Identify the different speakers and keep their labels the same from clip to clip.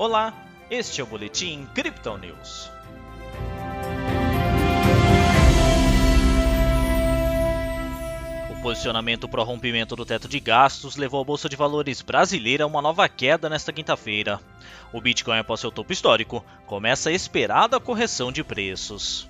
Speaker 1: Olá, este é o Boletim Crypto News. O posicionamento para o rompimento do teto de gastos levou a Bolsa de Valores brasileira a uma nova queda nesta quinta-feira. O Bitcoin, após seu topo histórico, começa a esperada correção de preços.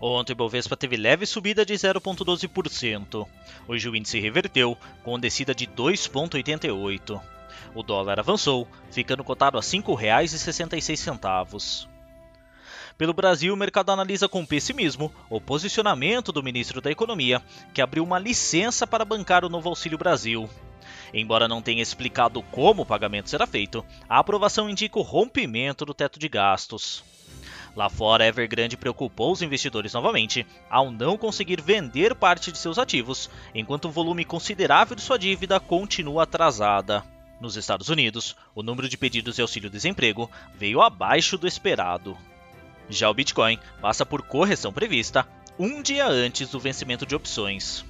Speaker 1: Ontem o Bovespa teve leve subida de 0,12%. Hoje o índice reverteu, com descida de 2,88%. O dólar avançou, ficando cotado a R$ 5,66. Pelo Brasil, o mercado analisa com pessimismo o posicionamento do ministro da Economia, que abriu uma licença para bancar o novo Auxílio Brasil. Embora não tenha explicado como o pagamento será feito, a aprovação indica o rompimento do teto de gastos. Lá fora, Evergrande preocupou os investidores novamente ao não conseguir vender parte de seus ativos, enquanto um volume considerável de sua dívida continua atrasada. Nos Estados Unidos, o número de pedidos de auxílio-desemprego veio abaixo do esperado. Já o Bitcoin passa por correção prevista um dia antes do vencimento de opções.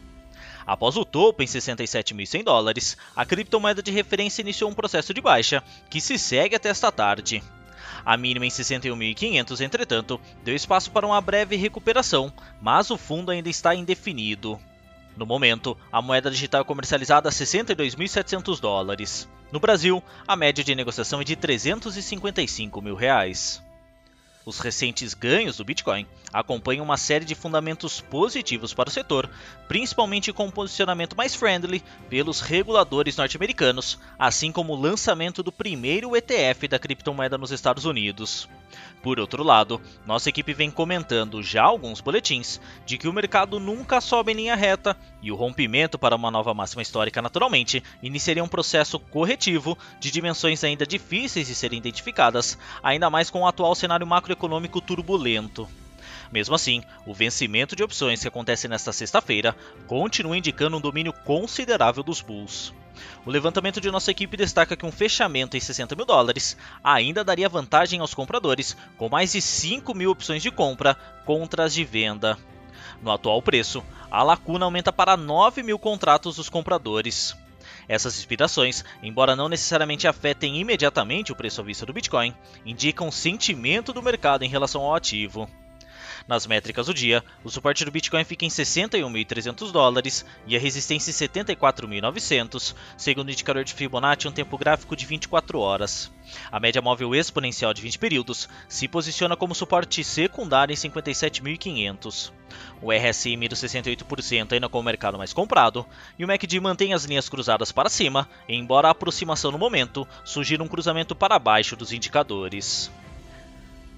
Speaker 1: Após o topo em 67.100 dólares, a criptomoeda de referência iniciou um processo de baixa que se segue até esta tarde. A mínima em 61.500, entretanto, deu espaço para uma breve recuperação, mas o fundo ainda está indefinido. No momento, a moeda digital é comercializada a 62.700 dólares. No Brasil, a média de negociação é de 355 mil reais. Os recentes ganhos do Bitcoin acompanham uma série de fundamentos positivos para o setor, principalmente com um posicionamento mais friendly pelos reguladores norte-americanos, assim como o lançamento do primeiro ETF da criptomoeda nos Estados Unidos. Por outro lado, nossa equipe vem comentando já alguns boletins de que o mercado nunca sobe em linha reta e o rompimento para uma nova máxima histórica naturalmente iniciaria um processo corretivo de dimensões ainda difíceis de serem identificadas, ainda mais com o atual cenário macroeconômico turbulento. Mesmo assim, o vencimento de opções que acontece nesta sexta-feira continua indicando um domínio considerável dos bulls. O levantamento de nossa equipe destaca que um fechamento em 60 mil dólares ainda daria vantagem aos compradores, com mais de 5 mil opções de compra contra as de venda. No atual preço, a lacuna aumenta para 9 mil contratos dos compradores. Essas inspirações, embora não necessariamente afetem imediatamente o preço à vista do Bitcoin, indicam o sentimento do mercado em relação ao ativo. Nas métricas do dia, o suporte do Bitcoin fica em 61.300 dólares e a resistência em 74.900, segundo o indicador de Fibonacci, um tempo gráfico de 24 horas. A média móvel exponencial de 20 períodos se posiciona como suporte secundário em 57.500. O RSI mira 68% ainda com o mercado mais comprado, e o MACD mantém as linhas cruzadas para cima, embora a aproximação no momento sugira um cruzamento para baixo dos indicadores.